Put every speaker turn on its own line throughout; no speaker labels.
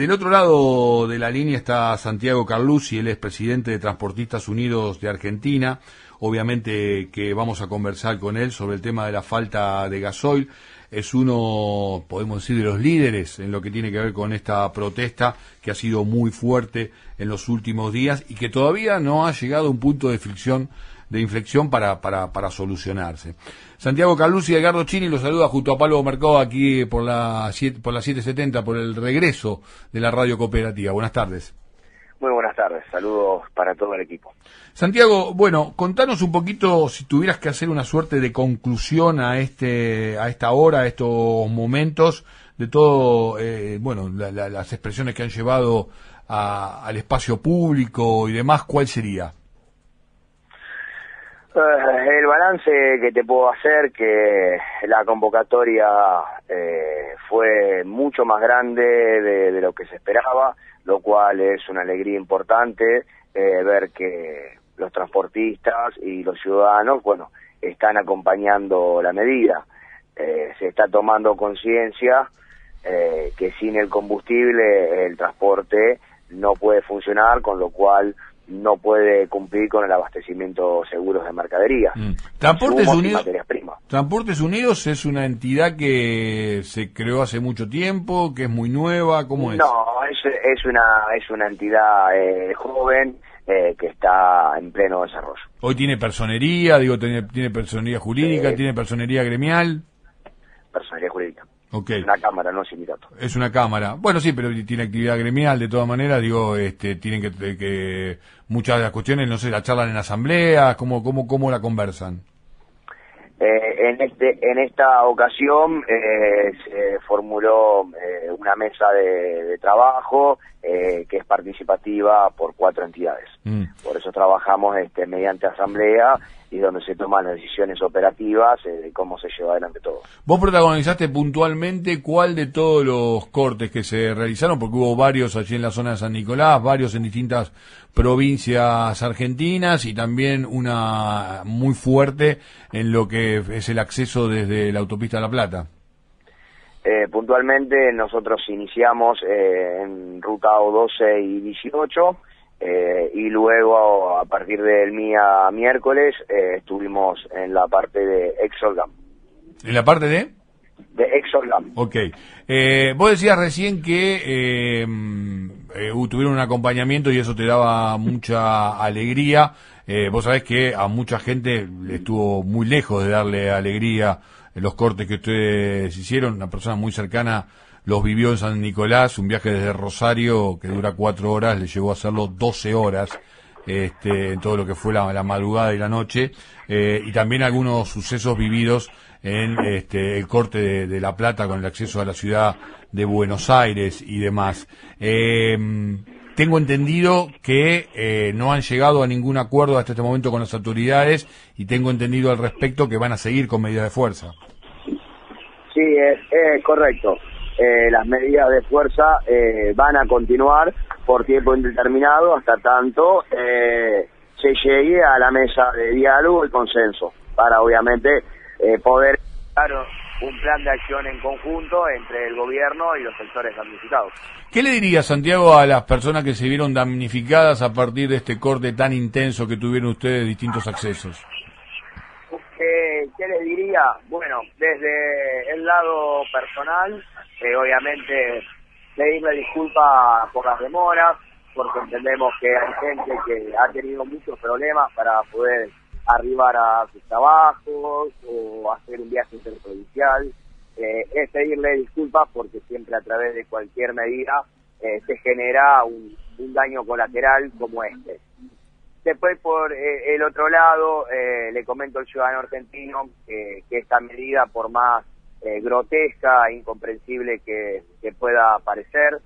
Del otro lado de la línea está Santiago Carlucci, él es presidente de Transportistas Unidos de Argentina. Obviamente que vamos a conversar con él sobre el tema de la falta de gasoil. Es uno, podemos decir, de los líderes en lo que tiene que ver con esta protesta que ha sido muy fuerte en los últimos días y que todavía no ha llegado a un punto de fricción de inflexión para, para, para solucionarse. Santiago Calusi y Edgardo Chini los saluda junto a Pablo Mercado aquí por la, por la 770, por el regreso de la radio cooperativa. Buenas tardes.
Muy buenas tardes, saludos para todo el equipo.
Santiago, bueno, contanos un poquito si tuvieras que hacer una suerte de conclusión a este, a esta hora, a estos momentos, de todo, eh, bueno, las expresiones que han llevado al espacio público y demás, ¿cuál sería?
Eh, el balance que te puedo hacer que la convocatoria eh, fue mucho más grande de, lo que se esperaba, lo cual es una alegría importante eh, ver que los transportistas y los ciudadanos, bueno, están acompañando la medida. se está tomando conciencia que sin el combustible el transporte no puede funcionar, con lo cual no puede cumplir con el abastecimiento seguros de mercadería.
Mm. Transportes Unidos. Transportes Unidos es una entidad que se creó hace mucho tiempo, que es muy nueva, ¿cómo es?
No, es, es una es una entidad eh, joven eh, que está en pleno desarrollo.
Hoy tiene personería, digo, tiene, tiene personería jurídica, tiene personería gremial.
Personería jurídica.
Okay.
Una cámara, no sindicato.
Es una cámara. Bueno, sí, pero tiene actividad gremial, de todas maneras, digo, este, tienen que, que muchas de las cuestiones, no sé, la charlan en asamblea, ¿cómo, cómo, cómo la conversan?
Eh, en, este, en esta ocasión eh, se formuló eh, una mesa de, trabajo que es participativa por cuatro entidades. Mm. Por eso trabajamos este, mediante asamblea y donde se toman las decisiones operativas de cómo se lleva adelante todo.
Vos protagonizaste puntualmente cuál de todos los cortes que se realizaron, porque hubo varios allí en la zona de San Nicolás, varios en distintas provincias argentinas y también una muy fuerte en lo que es el acceso desde la autopista La Plata.
Eh, puntualmente nosotros iniciamos eh, en ruta O12 y 18 eh, y luego a partir del día miércoles estuvimos en la parte de Exolgam.
¿En la parte de?
De Exolgam.
Ok. vos decías recién que tuvieron un acompañamiento y eso te daba mucha alegría. vos sabés que a mucha gente le estuvo muy lejos de darle alegría los cortes que ustedes hicieron, una persona muy cercana los vivió en San Nicolás, un viaje desde Rosario que dura cuatro horas, le llevó a hacerlo doce horas, este, en todo lo que fue la, madrugada y la noche, eh, y también algunos sucesos vividos en este, el corte de, La Plata con el acceso a la ciudad de Buenos Aires y demás. Eh, tengo entendido que eh, no han llegado a ningún acuerdo hasta este momento con las autoridades y tengo entendido al respecto que van a seguir con medidas de fuerza.
Sí, es, correcto. Eh, las medidas de fuerza eh, van a continuar por tiempo indeterminado hasta tanto se llegue a la mesa de diálogo y consenso para obviamente poder un plan de acción en conjunto entre el gobierno y los sectores damnificados.
¿Qué le diría, Santiago, a las personas que se vieron damnificadas a partir de este corte tan intenso que tuvieron ustedes de distintos accesos?
¿Qué, les diría? Bueno, desde el lado personal, eh, obviamente pedirle disculpas por las demoras, porque entendemos que hay gente que ha tenido muchos problemas para poder arribar a sus trabajos o hacer un viaje interprovincial. Eh, es pedirle disculpas porque siempre a través de cualquier medida eh, se genera un, daño colateral como este. Después, por eh, el otro lado, le comento al ciudadano argentino que esta medida, por más grotesca e incomprensible que, que pueda parecer,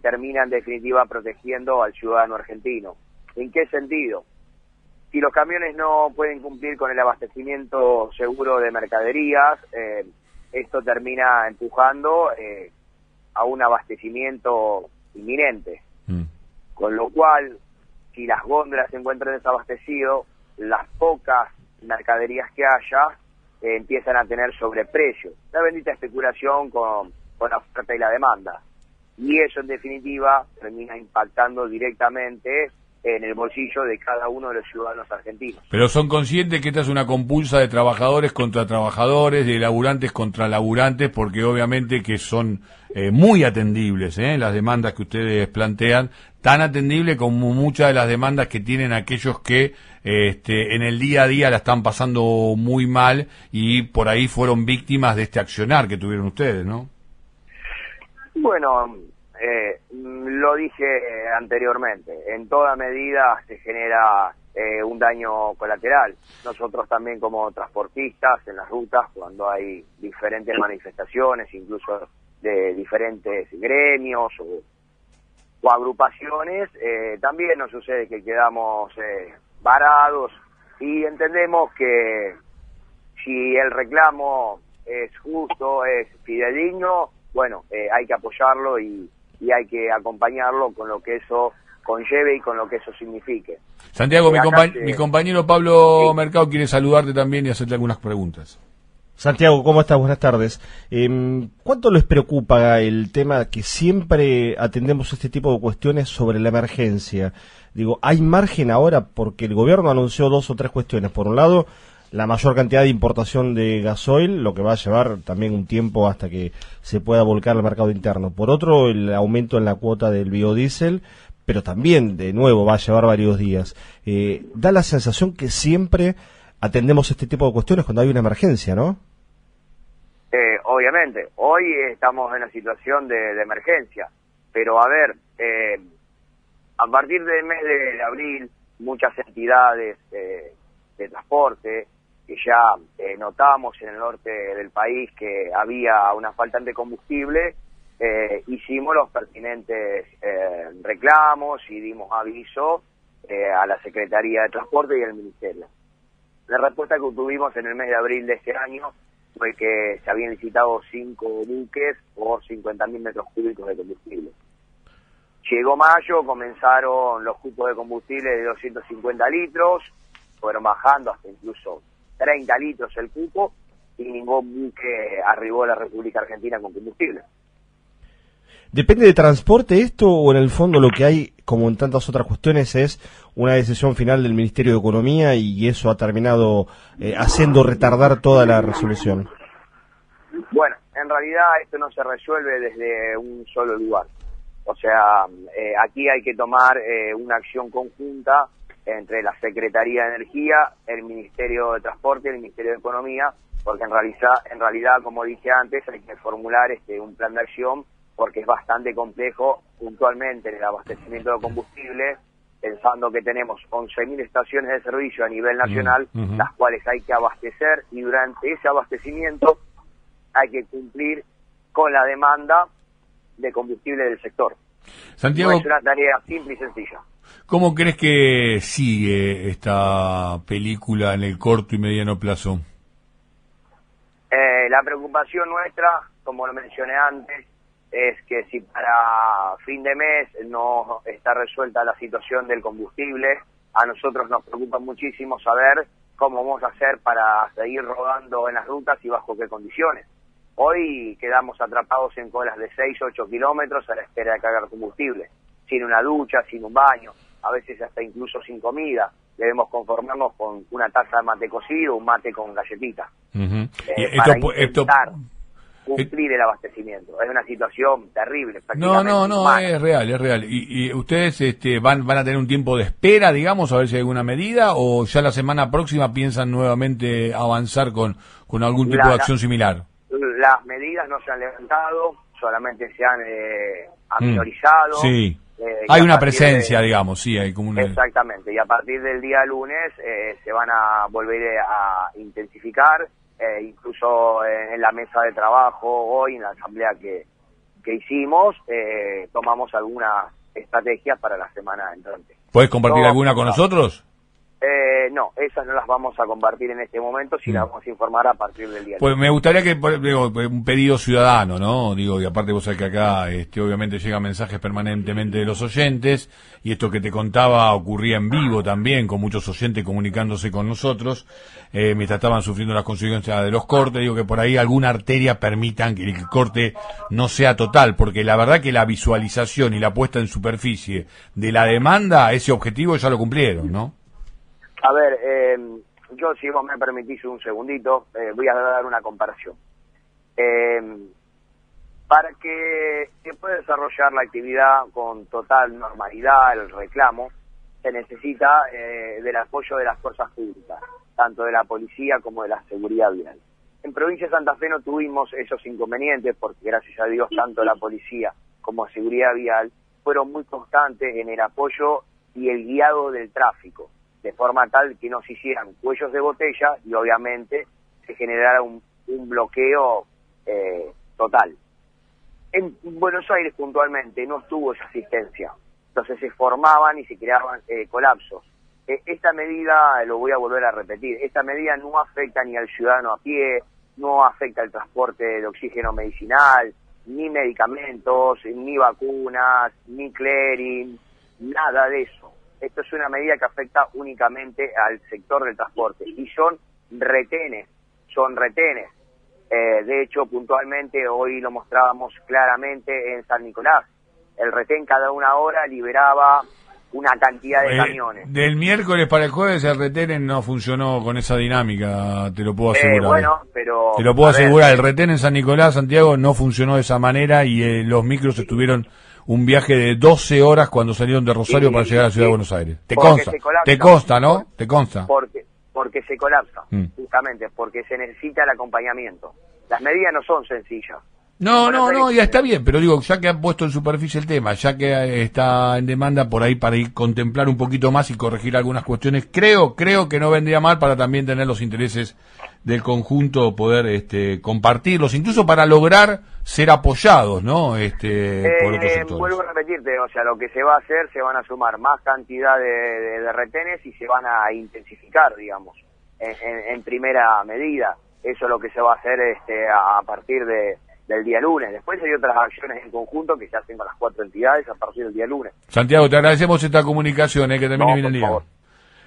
termina en definitiva protegiendo al ciudadano argentino. ¿En qué sentido? Si los camiones no pueden cumplir con el abastecimiento seguro de mercaderías, eh, esto termina empujando eh, a un abastecimiento inminente. Mm. Con lo cual, si las góndolas se encuentran desabastecidas, las pocas mercaderías que haya eh, empiezan a tener sobreprecio. La bendita especulación con, con la oferta y la demanda. y eso en definitiva termina impactando directamente en el bolsillo de cada uno de los ciudadanos argentinos.
Pero son conscientes que esta es una compulsa de trabajadores contra trabajadores, de laburantes contra laburantes, porque obviamente que son eh, muy atendibles ¿eh? las demandas que ustedes plantean, tan atendibles como muchas de las demandas que tienen aquellos que este, en el día a día la están pasando muy mal y por ahí fueron víctimas de este accionar que tuvieron ustedes, ¿no?
Bueno, eh, lo dije anteriormente, en toda medida se genera eh, un daño colateral. Nosotros también como transportistas en las rutas, cuando hay diferentes manifestaciones, incluso de diferentes gremios o, agrupaciones, eh, también nos sucede que quedamos eh, varados y entendemos que si el reclamo es justo, es fidedigno, bueno, hay que apoyarlo y, y hay que acompañarlo con lo que eso conlleve y con lo que eso signifique.
Santiago, mi, compañero Pablo Mercado quiere saludarte también y hacerte algunas preguntas.
Santiago, ¿cómo estás? Buenas tardes. Em, ¿Cuánto les preocupa el tema que siempre atendemos este tipo de cuestiones sobre la emergencia? Digo, ¿hay margen ahora? Porque el gobierno anunció dos o tres cuestiones. Por un lado, la mayor cantidad de importación de gasoil, lo que va a llevar también un tiempo hasta que se pueda volcar al mercado interno. Por otro, el aumento en la cuota del biodiesel, pero también, de nuevo, va a llevar varios días. Eh, da la sensación que siempre atendemos este tipo de cuestiones cuando hay una emergencia, ¿no?
Eh, obviamente, hoy estamos en una situación de, emergencia, pero a ver, eh, a partir del mes de abril, muchas entidades de transporte, que ya eh, notamos en el norte del país que había una falta de combustible, eh, hicimos los pertinentes eh, reclamos y dimos aviso a la Secretaría de Transporte y al Ministerio. La respuesta que obtuvimos en el mes de abril de este año fue que se habían licitado cinco buques por 50.000 metros cúbicos de combustible. Llegó mayo, comenzaron los cupos de combustible de 250 litros, fueron bajando hasta incluso 30 litros el cupo y ningún buque arribó a la República Argentina con combustible.
¿Depende de transporte esto o en el fondo lo que hay, como en tantas otras cuestiones, es una decisión final del Ministerio de Economía y eso ha terminado eh, haciendo retardar toda la resolución?
Bueno, en realidad esto no se resuelve desde un solo lugar. O sea, eh, aquí hay que tomar eh, una acción conjunta entre la Secretaría de Energía, el Ministerio de Transporte y el Ministerio de Economía, porque en realidad, en realidad, como dije antes, hay que formular este un plan de acción porque es bastante complejo puntualmente el abastecimiento de combustible, pensando que tenemos 11.000 estaciones de servicio a nivel nacional, las cuales hay que abastecer y durante ese abastecimiento hay que cumplir con la demanda de combustible del sector.
Santiago,
no es una tarea simple y sencilla.
¿Cómo crees que sigue esta película en el corto y mediano plazo?
Eh, la preocupación nuestra, como lo mencioné antes, es que si para fin de mes no está resuelta la situación del combustible, a nosotros nos preocupa muchísimo saber cómo vamos a hacer para seguir rodando en las rutas y bajo qué condiciones. Hoy quedamos atrapados en colas de 6, 8 kilómetros a la espera de cargar combustible, sin una ducha, sin un baño a veces hasta incluso sin comida. Debemos conformarnos con una taza de mate cocido, un mate con galletita.
Eh,
para intentar cumplir el abastecimiento. Es una situación terrible.
No, no, no, es real, es real. ¿Y, ustedes este, van, van a tener un tiempo de espera, digamos, a ver si hay alguna medida, o ya la semana próxima piensan nuevamente avanzar con, con algún tipo de acción similar?
Las medidas no se han levantado, solamente se han eh, aminorizado.
sí eh, hay una presencia, digamos, sí, hay como
Exactamente, y a partir del día lunes eh, se van a volver a intensificar, eh, incluso en la mesa de trabajo hoy, en la asamblea que, que hicimos, tomamos algunas estrategias para la semana entrante.
¿Puedes compartir alguna con nosotros?
Eh, no, esas no las vamos a compartir en este momento, si las vamos a informar a partir del día.
Pues me gustaría que, digo, un pedido ciudadano, ¿no? Digo, y aparte vos sabés que acá, este, obviamente llegan mensajes permanentemente de los oyentes, y esto que te contaba ocurría en vivo también, con muchos oyentes comunicándose con nosotros, eh, mientras estaban sufriendo las consecuencias de los cortes, digo que por ahí alguna arteria permitan que el corte no sea total, porque la verdad que la visualización y la puesta en superficie de la demanda, ese objetivo ya lo cumplieron, ¿no?
A ver, eh, yo si vos me permitís un segundito, eh, voy a dar una comparación. Eh, para que se pueda desarrollar la actividad con total normalidad, el reclamo, se necesita eh, del apoyo de las fuerzas públicas, tanto de la policía como de la seguridad vial. En provincia de Santa Fe no tuvimos esos inconvenientes porque gracias a Dios tanto la policía como seguridad vial fueron muy constantes en el apoyo y el guiado del tráfico, de forma tal que no se hicieran cuellos de botella y obviamente se generara un, un bloqueo eh, total. En Buenos Aires puntualmente no estuvo esa asistencia, entonces se formaban y se creaban eh, colapsos. Eh, esta medida, lo voy a volver a repetir, esta medida no afecta ni al ciudadano a pie, no afecta al transporte de oxígeno medicinal, ni medicamentos, ni vacunas, ni clearing, nada de eso. Esto es una medida que afecta únicamente al sector del transporte y son retenes, son retenes. Eh, de hecho, puntualmente hoy lo mostrábamos claramente en San Nicolás. El retén cada una hora liberaba una cantidad de
Eh,
camiones.
del miércoles para el jueves el retén no funcionó con esa dinámica, te lo puedo
Eh,
asegurar.
bueno, pero...
te lo puedo
ver,
asegurar, el retén en San Nicolás, Santiago, no funcionó de esa manera y eh, los micros estuvieron un viaje de 12 horas cuando salieron de Rosario
Sí,
para llegar a la ciudad
sí.
de Buenos Aires. Te consta, te consta, ¿no? Te consta.
Porque, porque se colapsa,
Mm.
justamente, porque se necesita el acompañamiento. Las medidas no son sencillas.
No, no, no, ya está bien, pero digo, ya que han puesto en superficie el tema, ya que está en demanda por ahí para ir contemplar un poquito más y corregir algunas cuestiones, creo, creo que no vendría mal para también tener los intereses del conjunto, poder este, compartirlos, incluso para lograr ser apoyados, ¿no? Este, por otros
Eh,
sectores.
vuelvo a repetirte, o sea, lo que se va a hacer, se van a sumar más cantidad de, de- de retenes y se van a intensificar, digamos, en, en- en primera medida. Eso es lo que se va a hacer este, a partir de, del día lunes. Después hay otras acciones en conjunto que se hacen con las cuatro entidades a partir del día lunes.
Santiago, te agradecemos esta comunicación, eh, que termine
No,
bien el día.
favor.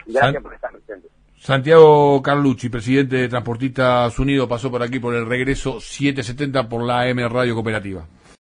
Gracias
San-
por estar presente.
Santiago Carlucci, presidente de Transportistas Unidos, pasó por aquí por el regreso 770 por la AM Radio Cooperativa.